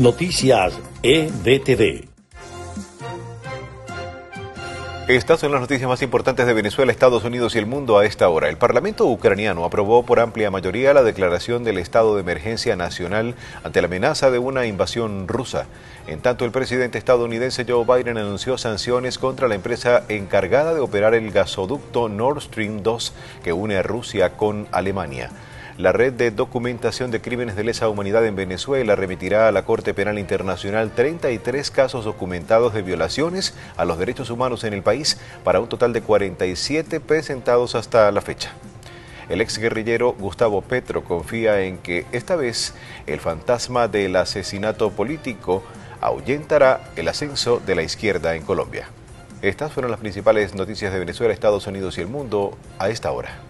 Noticias EBTV. Estas son las noticias más importantes de Venezuela, Estados Unidos y el mundo a esta hora. El Parlamento ucraniano aprobó por amplia mayoría la declaración del estado de emergencia nacional ante la amenaza de una invasión rusa. En tanto, el presidente estadounidense Joe Biden anunció sanciones contra la empresa encargada de operar el gasoducto Nord Stream 2 que une a Rusia con Alemania. La red de documentación de crímenes de lesa humanidad en Venezuela remitirá a la Corte Penal Internacional 33 casos documentados de violaciones a los derechos humanos en el país para un total de 47 presentados hasta la fecha. El ex guerrillero Gustavo Petro confía en que esta vez el fantasma del asesinato político ahuyentará el ascenso de la izquierda en Colombia. Estas fueron las principales noticias de Venezuela, Estados Unidos y el mundo a esta hora.